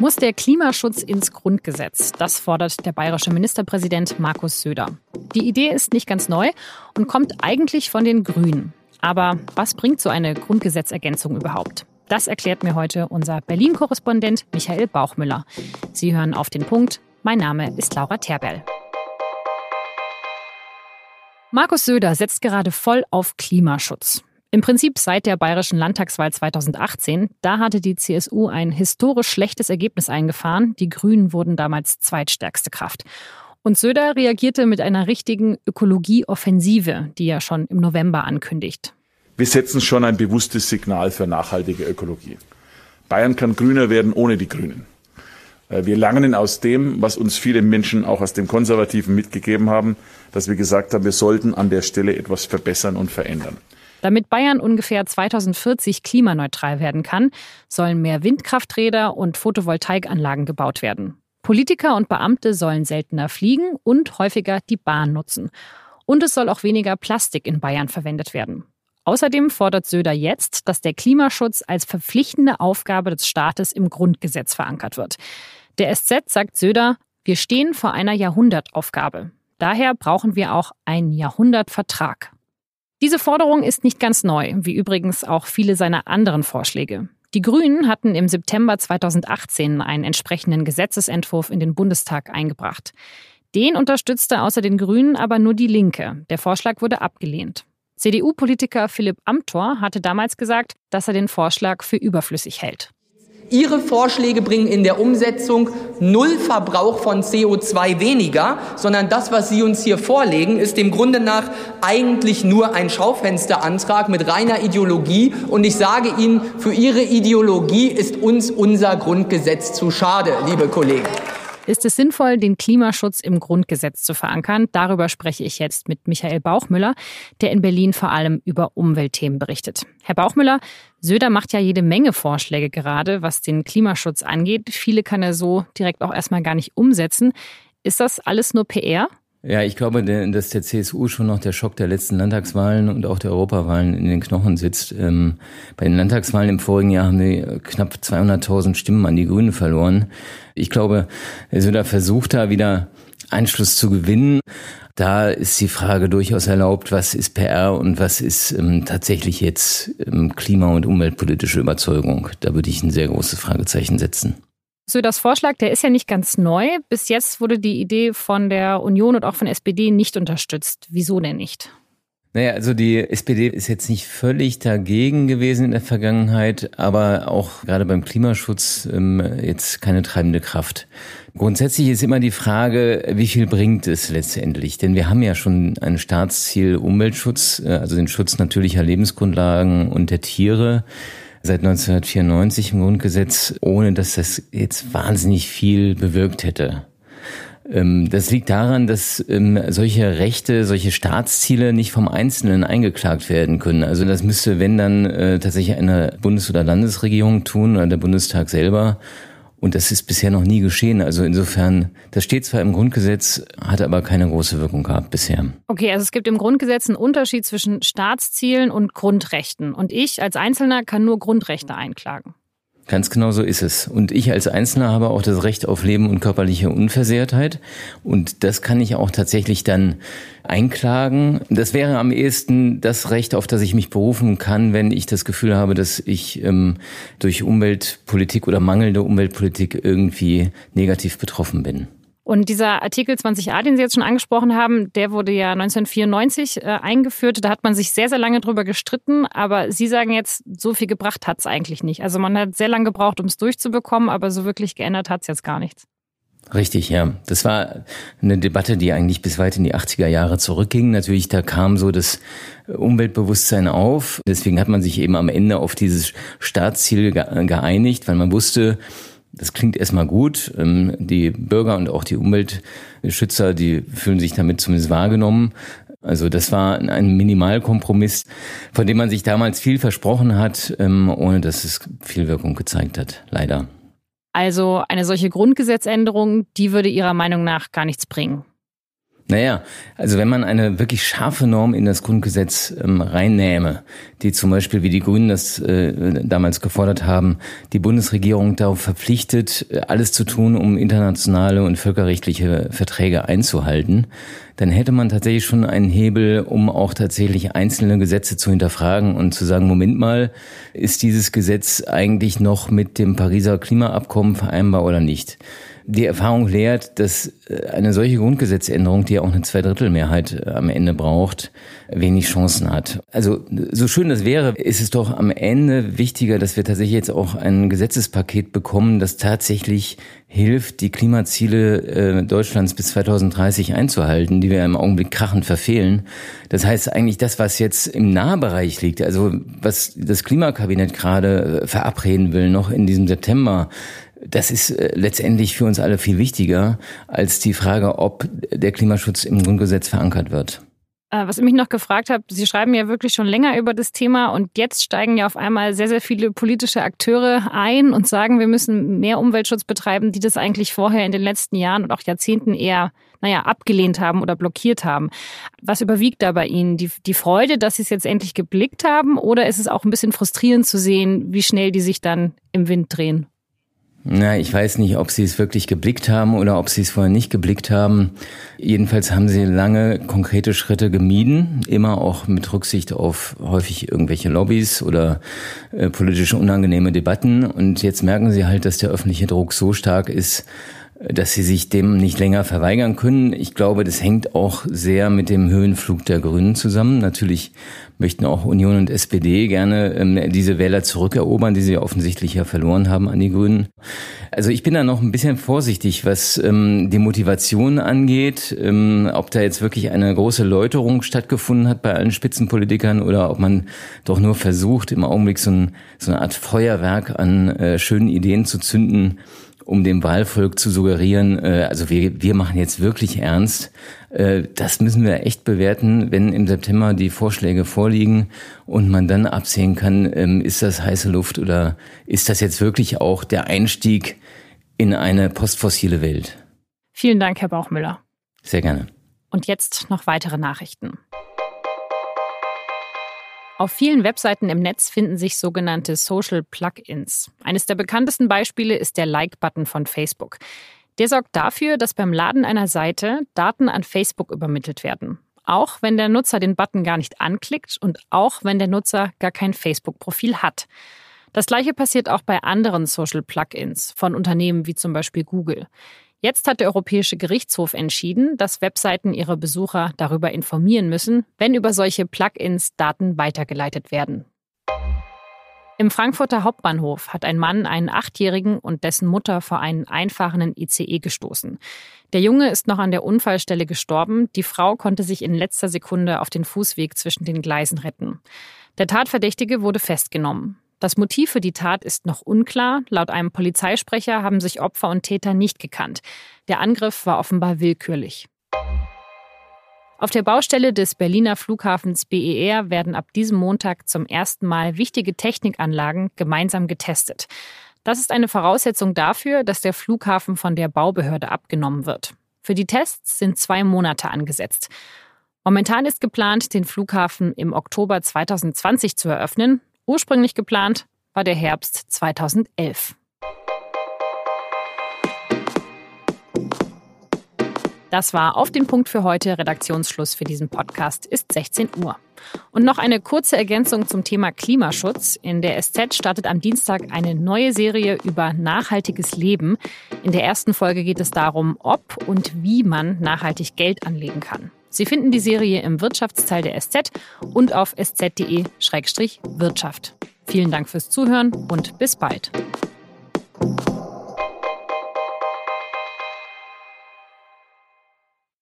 Muss der Klimaschutz ins Grundgesetz? Das fordert der bayerische Ministerpräsident Markus Söder. Die Idee ist nicht ganz neu und kommt eigentlich von den Grünen. Aber was bringt so eine Grundgesetzergänzung überhaupt? Das erklärt mir heute unser Berlin-Korrespondent Michael Bauchmüller. Sie hören auf den Punkt. Mein Name ist Laura Terberl. Markus Söder setzt gerade voll auf Klimaschutz. Im Prinzip seit der bayerischen Landtagswahl 2018. Da hatte die CSU ein historisch schlechtes Ergebnis eingefahren. Die Grünen wurden damals zweitstärkste Kraft. Und Söder reagierte mit einer richtigen Ökologieoffensive, die er schon im November ankündigt. Wir setzen schon ein bewusstes Signal für nachhaltige Ökologie. Bayern kann grüner werden ohne die Grünen. Äh, wir lernen aus dem, was uns viele Menschen auch aus dem Konservativen mitgegeben haben, dass wir gesagt haben, wir sollten an der Stelle etwas verbessern und verändern. Damit Bayern ungefähr 2040 klimaneutral werden kann, sollen mehr Windkrafträder und Photovoltaikanlagen gebaut werden. Politiker und Beamte sollen seltener fliegen und häufiger die Bahn nutzen. Und es soll auch weniger Plastik in Bayern verwendet werden. Außerdem fordert Söder jetzt, dass der Klimaschutz als verpflichtende Aufgabe des Staates im Grundgesetz verankert wird. Der SZ sagt Söder, wir stehen vor einer Jahrhundertaufgabe. Daher brauchen wir auch einen Jahrhundertvertrag. Diese Forderung ist nicht ganz neu, wie übrigens auch viele seiner anderen Vorschläge. Die Grünen hatten im September 2018 einen entsprechenden Gesetzesentwurf in den Bundestag eingebracht. Den unterstützte außer den Grünen aber nur die Linke. Der Vorschlag wurde abgelehnt. CDU-Politiker Philipp Amthor hatte damals gesagt, dass er den Vorschlag für überflüssig hält. Ihre Vorschläge bringen in der Umsetzung null Verbrauch von CO2 weniger, sondern das, was Sie uns hier vorlegen, ist dem Grunde nach eigentlich nur ein Schaufensterantrag mit reiner Ideologie. Und ich sage Ihnen, für Ihre Ideologie ist uns unser Grundgesetz zu schade, liebe Kollegen. Ist es sinnvoll, den Klimaschutz im Grundgesetz zu verankern? Darüber spreche ich jetzt mit Michael Bauchmüller, der in Berlin vor allem über Umweltthemen berichtet. Herr Bauchmüller, Söder macht ja jede Menge Vorschläge gerade, was den Klimaschutz angeht. Viele kann er so direkt auch erstmal gar nicht umsetzen. Ist das alles nur PR? Ja, ich glaube, dass der CSU schon noch der Schock der letzten Landtagswahlen und auch der Europawahlen in den Knochen sitzt. Ähm, bei den Landtagswahlen im vorigen Jahr haben die knapp 200.000 Stimmen an die Grünen verloren. Ich glaube, Söder versucht da wieder Einschluss zu gewinnen. Da ist die Frage durchaus erlaubt, was ist PR und was ist ähm, tatsächlich jetzt ähm, klima- und umweltpolitische Überzeugung. Da würde ich ein sehr großes Fragezeichen setzen. Söders Vorschlag, der ist ja nicht ganz neu. Bis jetzt wurde die Idee von der Union und auch von SPD nicht unterstützt. Wieso denn nicht? Naja, also die SPD ist jetzt nicht völlig dagegen gewesen in der Vergangenheit, aber auch gerade beim Klimaschutz ähm, jetzt keine treibende Kraft. Grundsätzlich ist immer die Frage, wie viel bringt es letztendlich? Denn wir haben ja schon ein Staatsziel Umweltschutz, äh, also den Schutz natürlicher Lebensgrundlagen und der Tiere seit 1994 im Grundgesetz, ohne dass das jetzt wahnsinnig viel bewirkt hätte. Ähm, das liegt daran, dass ähm, solche Rechte, solche Staatsziele nicht vom Einzelnen eingeklagt werden können. Also das müsste, wenn dann äh, tatsächlich eine Bundes- oder Landesregierung tun oder der Bundestag selber. Und das ist bisher noch nie geschehen. Also insofern, das steht zwar im Grundgesetz, hat aber keine große Wirkung gehabt bisher. Okay, also es gibt im Grundgesetz einen Unterschied zwischen Staatszielen und Grundrechten. Und ich als Einzelner kann nur Grundrechte einklagen. Ganz genau so ist es. Und ich als Einzelner habe auch das Recht auf Leben und körperliche Unversehrtheit. Und das kann ich auch tatsächlich dann einklagen. Das wäre am ehesten das Recht, auf das ich mich berufen kann, wenn ich das Gefühl habe, dass ich ähm, durch Umweltpolitik oder mangelnde Umweltpolitik irgendwie negativ betroffen bin. Und dieser Artikel 20a, den Sie jetzt schon angesprochen haben, der wurde ja 1994 äh, eingeführt. Da hat man sich sehr, sehr lange drüber gestritten. Aber Sie sagen jetzt, so viel gebracht hat es eigentlich nicht. Also man hat sehr lange gebraucht, um es durchzubekommen, aber so wirklich geändert hat es jetzt gar nichts. Richtig, ja. Das war eine Debatte, die eigentlich bis weit in die 80er Jahre zurückging. Natürlich, da kam so das Umweltbewusstsein auf. Deswegen hat man sich eben am Ende auf dieses Staatsziel geeinigt, weil man wusste, das klingt erstmal gut. Ähm, die Bürger und auch die Umweltschützer, die fühlen sich damit zumindest wahrgenommen. Also das war ein Minimalkompromiss, von dem man sich damals viel versprochen hat, ähm, ohne dass es viel Wirkung gezeigt hat, leider. Also eine solche Grundgesetzänderung, die würde Ihrer Meinung nach gar nichts bringen. Naja, also wenn man eine wirklich scharfe Norm in das Grundgesetz ähm, reinnähme, die zum Beispiel, wie die Grünen das äh, damals gefordert haben, die Bundesregierung darauf verpflichtet, alles zu tun, um internationale und völkerrechtliche Verträge einzuhalten, dann hätte man tatsächlich schon einen Hebel, um auch tatsächlich einzelne Gesetze zu hinterfragen und zu sagen, Moment mal, ist dieses Gesetz eigentlich noch mit dem Pariser Klimaabkommen vereinbar oder nicht? Die Erfahrung lehrt, dass äh, eine solche Grundgesetzänderung, die auch eine Zweidrittelmehrheit äh, am Ende braucht, wenig Chancen hat. Also so schön das wäre, ist es doch am Ende wichtiger, dass wir tatsächlich jetzt auch ein Gesetzespaket bekommen, das tatsächlich hilft, die Klimaziele äh, Deutschlands bis 2030 einzuhalten, die wir im Augenblick krachend verfehlen. Das heißt eigentlich das, was jetzt im Nahbereich liegt, also was das Klimakabinett gerade verabreden will, noch in diesem September, das ist äh, letztendlich für uns alle viel wichtiger als die Frage, ob der Klimaschutz im Grundgesetz verankert wird. Äh, was ich mich noch gefragt habe, Sie schreiben ja wirklich schon länger über das Thema und jetzt steigen ja auf einmal sehr, sehr viele politische Akteure ein und sagen, wir müssen mehr Umweltschutz betreiben, die das eigentlich vorher in den letzten Jahren und auch Jahrzehnten eher, naja, abgelehnt haben oder blockiert haben. Was überwiegt da bei Ihnen? Die, die Freude, dass Sie es jetzt endlich geblickt haben oder ist es auch ein bisschen frustrierend zu sehen, wie schnell die sich dann im Wind drehen? Na, ich weiß nicht, ob sie es wirklich geblickt haben oder ob sie es vorher nicht geblickt haben. Jedenfalls haben sie lange konkrete Schritte gemieden, immer auch mit Rücksicht auf häufig irgendwelche Lobbys oder äh, politische unangenehme Debatten. Und jetzt merken sie halt, dass der öffentliche Druck so stark ist, dass sie sich dem nicht länger verweigern können. Ich glaube, das hängt auch sehr mit dem Höhenflug der Grünen zusammen. Natürlich möchten auch Union und SPD gerne ähm, diese Wähler zurückerobern, die sie offensichtlich ja verloren haben an die Grünen. Also ich bin da noch ein bisschen vorsichtig, was ähm, die Motivation angeht, ähm, ob da jetzt wirklich eine große Läuterung stattgefunden hat bei allen Spitzenpolitikern oder ob man doch nur versucht, im Augenblick so, ein, so eine Art Feuerwerk an äh, schönen Ideen zu zünden um dem Wahlvolk zu suggerieren, äh, also wir, wir machen jetzt wirklich ernst. Äh, das müssen wir echt bewerten, wenn im September die Vorschläge vorliegen und man dann absehen kann, ähm, ist das heiße Luft oder ist das jetzt wirklich auch der Einstieg in eine postfossile Welt? Vielen Dank, Herr Bauchmüller. Sehr gerne. Und jetzt noch weitere Nachrichten. Auf vielen Webseiten im Netz finden sich sogenannte Social Plugins. Eines der bekanntesten Beispiele ist der Like-Button von Facebook. Der sorgt dafür, dass beim Laden einer Seite Daten an Facebook übermittelt werden. Auch wenn der Nutzer den Button gar nicht anklickt und auch wenn der Nutzer gar kein Facebook-Profil hat. Das gleiche passiert auch bei anderen Social Plugins von Unternehmen wie zum Beispiel Google. Jetzt hat der Europäische Gerichtshof entschieden, dass Webseiten ihre Besucher darüber informieren müssen, wenn über solche Plugins Daten weitergeleitet werden. Im Frankfurter Hauptbahnhof hat ein Mann einen Achtjährigen und dessen Mutter vor einen einfahrenden ICE gestoßen. Der Junge ist noch an der Unfallstelle gestorben. Die Frau konnte sich in letzter Sekunde auf den Fußweg zwischen den Gleisen retten. Der Tatverdächtige wurde festgenommen. Das Motiv für die Tat ist noch unklar. Laut einem Polizeisprecher haben sich Opfer und Täter nicht gekannt. Der Angriff war offenbar willkürlich. Auf der Baustelle des Berliner Flughafens BER werden ab diesem Montag zum ersten Mal wichtige Technikanlagen gemeinsam getestet. Das ist eine Voraussetzung dafür, dass der Flughafen von der Baubehörde abgenommen wird. Für die Tests sind zwei Monate angesetzt. Momentan ist geplant, den Flughafen im Oktober 2020 zu eröffnen. Ursprünglich geplant war der Herbst 2011. Das war auf den Punkt für heute. Redaktionsschluss für diesen Podcast ist 16 Uhr. Und noch eine kurze Ergänzung zum Thema Klimaschutz. In der SZ startet am Dienstag eine neue Serie über nachhaltiges Leben. In der ersten Folge geht es darum, ob und wie man nachhaltig Geld anlegen kann. Sie finden die Serie im Wirtschaftsteil der SZ und auf sz.de-wirtschaft. Vielen Dank fürs Zuhören und bis bald.